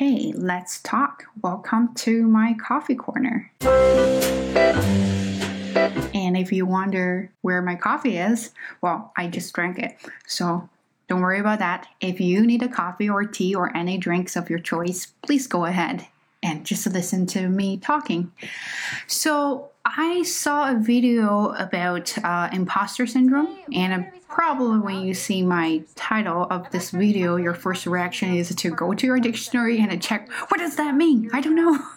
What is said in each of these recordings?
Okay, let's talk. Welcome to my coffee corner. And if you wonder where my coffee is, well, I just drank it. So don't worry about that. If you need a coffee or tea or any drinks of your choice, please go ahead and just listen to me talking. So, I saw a video about uh, imposter syndrome, and probably when you see my title of this video, your first reaction is to go to your dictionary and check what does that mean? I don't know.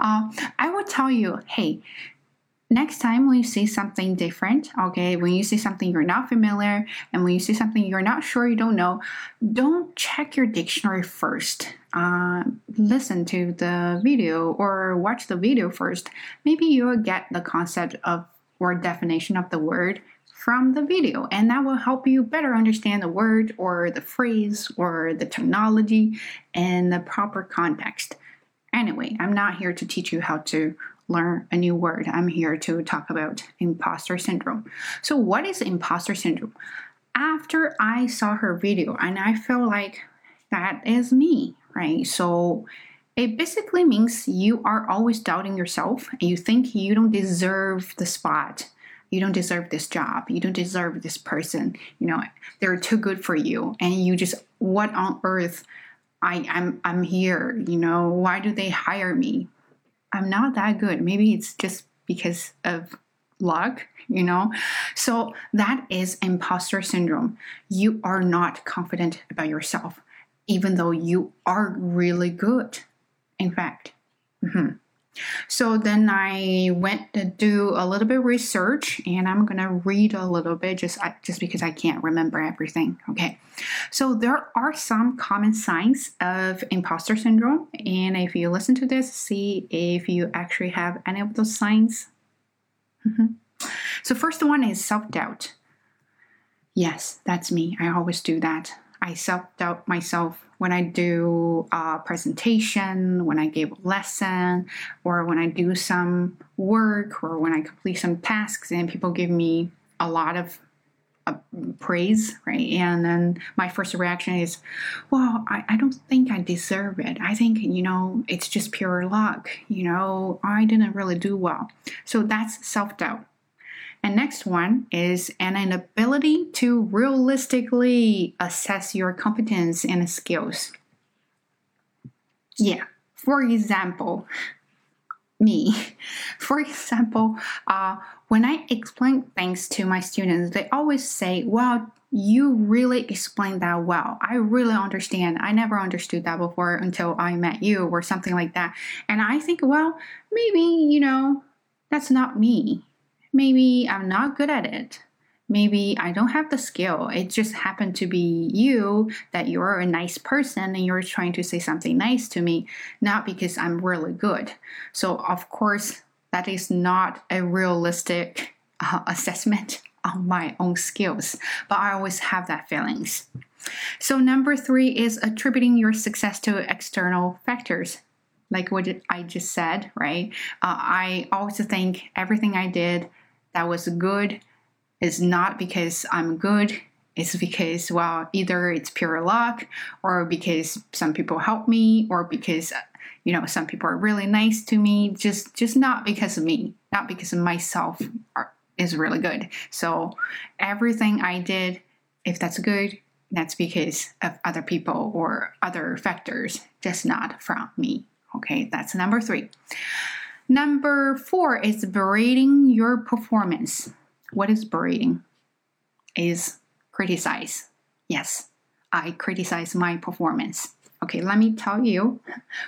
Uh, I would tell you, hey, next time when you see something different, okay, when you see something you're not familiar and when you see something you're not sure you don't know, don't check your dictionary first. Uh, listen to the video or watch the video first. Maybe you'll get the concept of or definition of the word from the video, and that will help you better understand the word or the phrase or the terminology in the proper context. Anyway, I'm not here to teach you how to learn a new word. I'm here to talk about imposter syndrome. So, what is imposter syndrome? After I saw her video, and I felt like that is me, right? So, it basically means you are always doubting yourself and you think you don't deserve the spot. You don't deserve this job. You don't deserve this person. You know, they're too good for you. And you just, what on earth? I, I'm I'm here, you know, why do they hire me? I'm not that good. Maybe it's just because of luck, you know? So that is imposter syndrome. You are not confident about yourself, even though you are really good, in fact. Mm-hmm. So then I went to do a little bit of research and I'm going to read a little bit just just because I can't remember everything, okay? So there are some common signs of imposter syndrome and if you listen to this, see if you actually have any of those signs. Mm-hmm. So first one is self-doubt. Yes, that's me. I always do that. I self-doubt myself when I do a presentation, when I give a lesson, or when I do some work, or when I complete some tasks, and people give me a lot of uh, praise, right? And then my first reaction is, well, I, I don't think I deserve it. I think, you know, it's just pure luck. You know, I didn't really do well. So that's self doubt. And next one is an inability to realistically assess your competence and skills. Yeah, for example, me. For example, uh, when I explain things to my students, they always say, Well, you really explained that well. I really understand. I never understood that before until I met you, or something like that. And I think, Well, maybe, you know, that's not me maybe I'm not good at it. Maybe I don't have the skill. It just happened to be you that you're a nice person and you're trying to say something nice to me, not because I'm really good. So, of course, that is not a realistic uh, assessment of my own skills, but I always have that feelings. So, number three is attributing your success to external factors like what I just said, right? Uh, I always think everything I did that was good is not because I'm good. It's because, well, either it's pure luck or because some people help me or because, you know, some people are really nice to me. Just, just not because of me, not because of myself are, is really good. So everything I did, if that's good, that's because of other people or other factors, just not from me. Okay, that's number three. Number four is berating your performance. What is berating? Is criticize. Yes, I criticize my performance. Okay, let me tell you,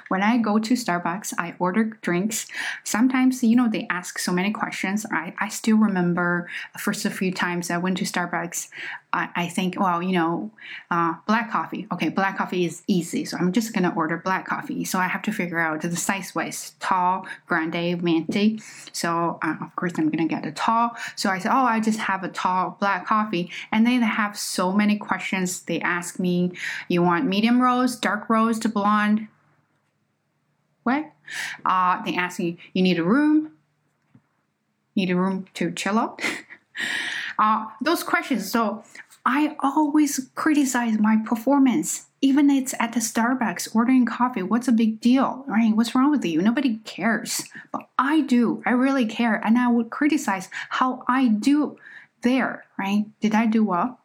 when I go to Starbucks, I order drinks. Sometimes, you know, they ask so many questions. I, I still remember first a few times I went to Starbucks, I, I think, well, you know, uh, black coffee. Okay, black coffee is easy, so I'm just gonna order black coffee. So I have to figure out the size wise tall, grande, venti. So uh, of course I'm gonna get a tall. So I said, oh, I just have a tall black coffee. And then they have so many questions. They ask me, you want medium roast, dark roast, blonde? What? Uh, they ask you, you need a room? Need a room to chill out? uh, those questions. So I always criticize my performance. Even it's at the Starbucks ordering coffee. What's a big deal, right? What's wrong with you? Nobody cares. But I do. I really care. And I would criticize how I do there, right? Did I do well?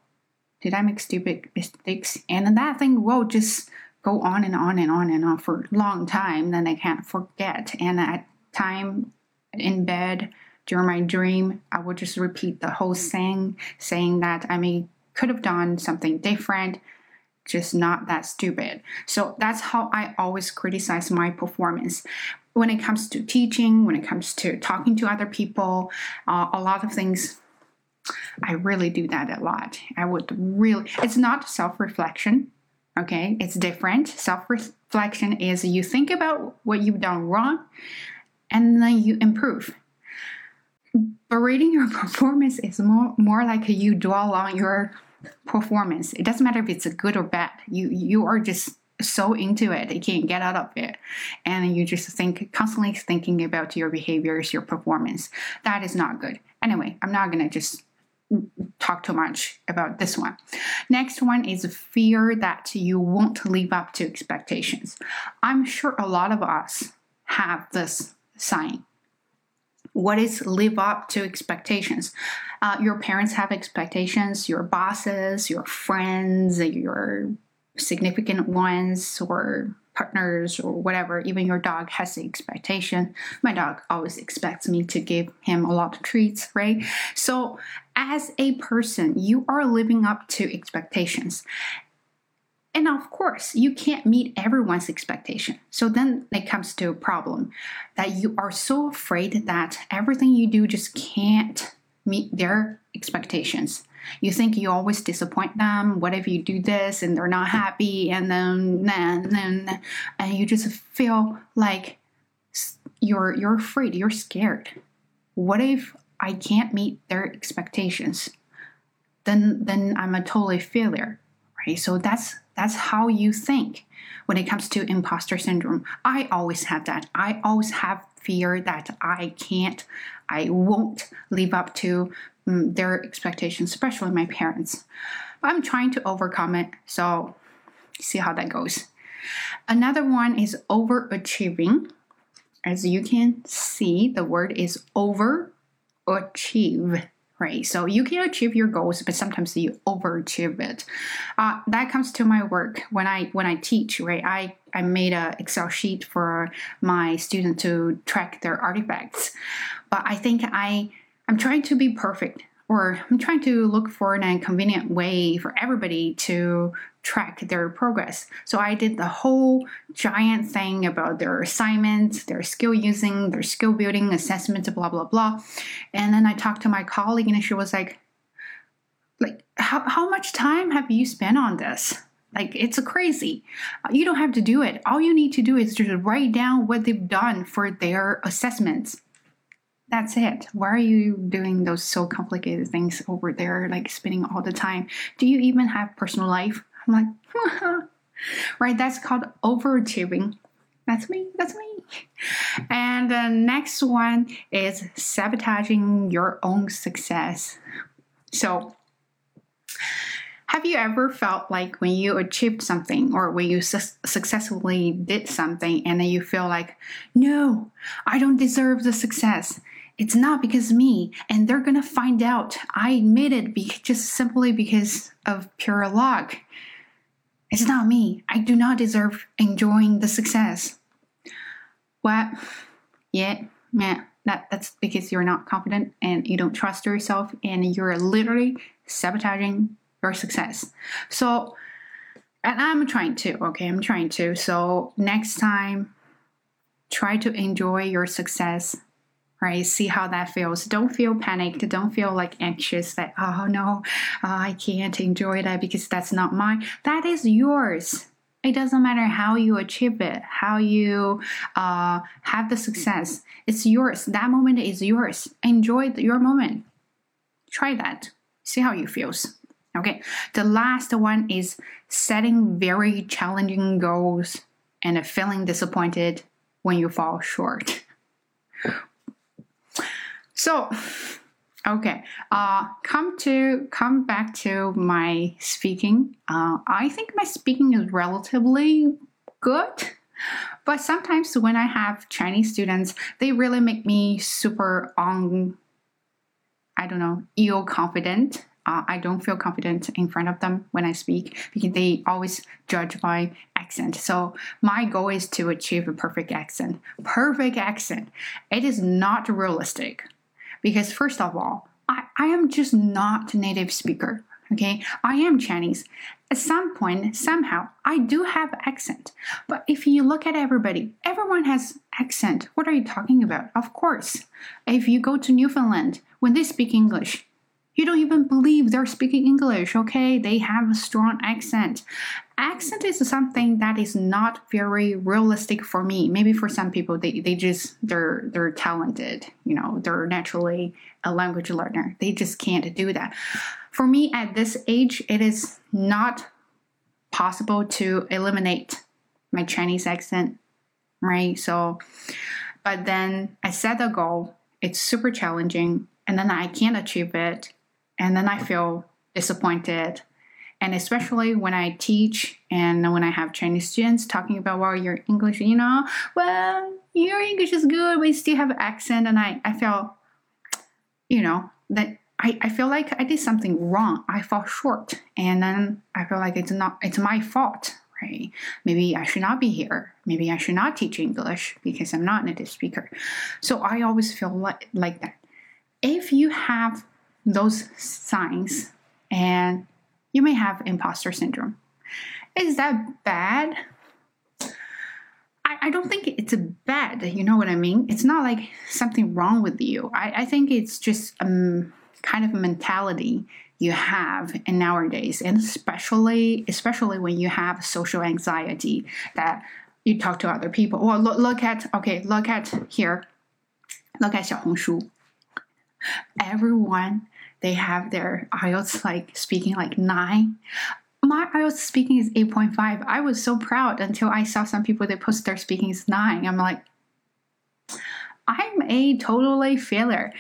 Did I make stupid mistakes? And that thing will just go on and on and on and on for a long time. Then I can't forget. And at time in bed during my dream, I would just repeat the whole thing, saying that I may could have done something different, just not that stupid. So that's how I always criticize my performance. When it comes to teaching, when it comes to talking to other people, uh, a lot of things I really do that a lot. I would really, it's not self reflection, okay? It's different. Self reflection is you think about what you've done wrong and then you improve. But rating your performance is more, more like you dwell on your performance. It doesn't matter if it's a good or bad. You you are just so into it, you can't get out of it. And you just think constantly thinking about your behaviors, your performance. That is not good. Anyway, I'm not gonna just talk too much about this one. Next one is fear that you won't live up to expectations. I'm sure a lot of us have this sign. What is live up to expectations? Uh, your parents have expectations, your bosses, your friends, your significant ones, or partners or whatever, even your dog has the expectation. My dog always expects me to give him a lot of treats, right? So, as a person, you are living up to expectations. And of course, you can't meet everyone's expectation. So then it comes to a problem that you are so afraid that everything you do just can't meet their expectations. You think you always disappoint them. What if you do this and they're not happy? And then, then, then, and you just feel like you're you're afraid. You're scared. What if I can't meet their expectations? Then, then I'm a totally failure, right? So that's that's how you think when it comes to imposter syndrome. I always have that. I always have fear that I can't, I won't live up to their expectations, especially my parents. I'm trying to overcome it, so see how that goes. Another one is overachieving. As you can see, the word is overachieve right? So you can achieve your goals, but sometimes you overachieve it. Uh, that comes to my work when I when I teach, right? I I made a Excel sheet for my student to track their artifacts, but I think I I'm trying to be perfect or I'm trying to look for an convenient way for everybody to track their progress. So I did the whole giant thing about their assignments, their skill using, their skill building, assessments, blah blah blah. And then I talked to my colleague and she was like, like how, how much time have you spent on this? Like it's crazy. You don't have to do it. All you need to do is just write down what they've done for their assessments that's it. Why are you doing those so complicated things over there, like spinning all the time? Do you even have personal life? I'm like, right? That's called overachieving. That's me. That's me. And the next one is sabotaging your own success. So, have you ever felt like when you achieved something or when you su- successfully did something and then you feel like, no, I don't deserve the success? It's not because me and they're gonna find out. I made it be- just simply because of pure luck. It's not me. I do not deserve enjoying the success. What? Yeah yeah that, that's because you're not confident and you don't trust yourself and you're literally sabotaging your success. So and i'm trying to okay? I'm trying to. So next time try to enjoy your success right? See how that feels. Don't feel panicked. Don't feel like anxious that, oh no, uh, I can't enjoy that because that's not mine. That is yours. It doesn't matter how you achieve it, how you uh, have the success. It's yours. That moment is yours. Enjoy your moment. Try that. See how you feels. Okay. The last one is setting very challenging goals and feeling disappointed when you fall short. So, Okay. Uh, come to come back to my speaking. Uh, I think my speaking is relatively good, but sometimes when I have Chinese students, they really make me super on. I don't know, ill confident. Uh, I don't feel confident in front of them when I speak because they always judge my accent. So my goal is to achieve a perfect accent. Perfect accent. It is not realistic because first of all, I, I am just not a native speaker. Okay, I am Chinese. At some point, somehow, I do have accent. But if you look at everybody, everyone has accent. What are you talking about? Of course. If you go to Newfoundland, when they speak English, you don't even believe they're speaking English, okay? They have a strong accent. Accent is something that is not very realistic for me. Maybe for some people they, they just they're they're talented, you know, they're naturally a language learner. They just can't do that. For me at this age, it is not possible to eliminate my Chinese accent, right? So but then I set a goal. It's super challenging and then I can't achieve it and then I feel disappointed. And especially when I teach and when I have Chinese students talking about, well, your English, you know, well, your English is good, but you still have accent. And I, I feel, you know, that I, I feel like I did something wrong. I fall short. And then I feel like it's not, it's my fault, right? Maybe I should not be here. Maybe I should not teach English because I'm not a native speaker. So I always feel like, like that. If you have those signs and you may have imposter syndrome. Is that bad? I, I don't think it's bad, you know what I mean? It's not like something wrong with you. I, I think it's just a um, kind of mentality you have in nowadays, and especially especially when you have social anxiety that you talk to other people. Well, look, look at okay, look at here, look at Xiaohongshu. Everyone they have their IELTS like speaking like nine. My IELTS speaking is 8.5. I was so proud until I saw some people that post their speaking is nine. I'm like, I'm a totally failure.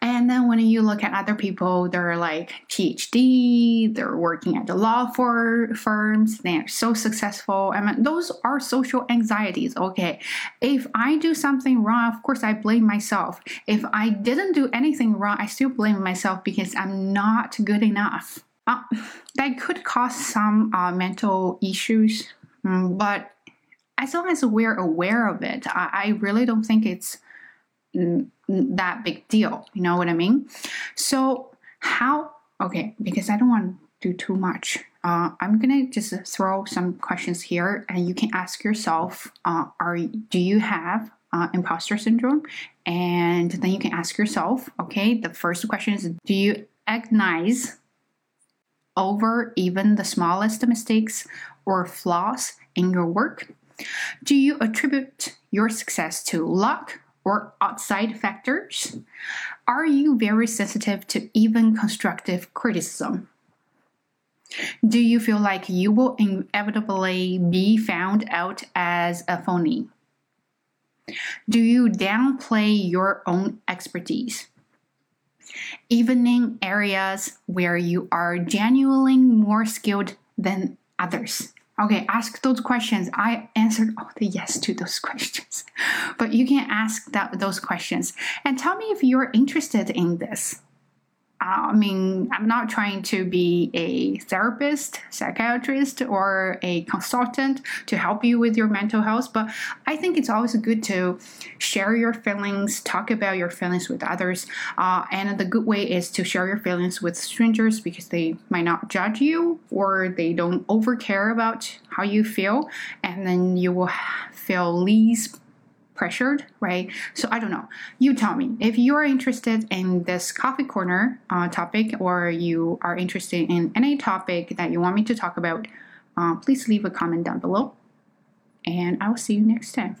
And then when you look at other people, they're like PhD, they're working at the law for firms, they're so successful. I mean, those are social anxieties. Okay. If I do something wrong, of course I blame myself. If I didn't do anything wrong, I still blame myself because I'm not good enough. Uh, that could cause some uh, mental issues, mm, but as long as we're aware of it, I, I really don't think it's that big deal. You know what I mean? So, how, okay, because I don't want to do too much, uh, I'm gonna just throw some questions here and you can ask yourself uh, are do you have uh, imposter syndrome? And then you can ask yourself, okay, the first question is do you agonize over even the smallest mistakes or flaws in your work? Do you attribute your success to luck or outside factors? Are you very sensitive to even constructive criticism? Do you feel like you will inevitably be found out as a phony? Do you downplay your own expertise? Even in areas where you are genuinely more skilled than others. Okay, ask those questions. I answered all the yes to those questions. But you can ask that, those questions and tell me if you're interested in this. I mean, I'm not trying to be a therapist, psychiatrist, or a consultant to help you with your mental health, but I think it's always good to share your feelings, talk about your feelings with others. Uh, and the good way is to share your feelings with strangers because they might not judge you or they don't over care about how you feel, and then you will feel least pressured, right? So I don't know. You tell me if you are interested in this coffee corner uh, topic or you are interested in any topic that you want me to talk about. Uh, please leave a comment down below, and I will see you next time.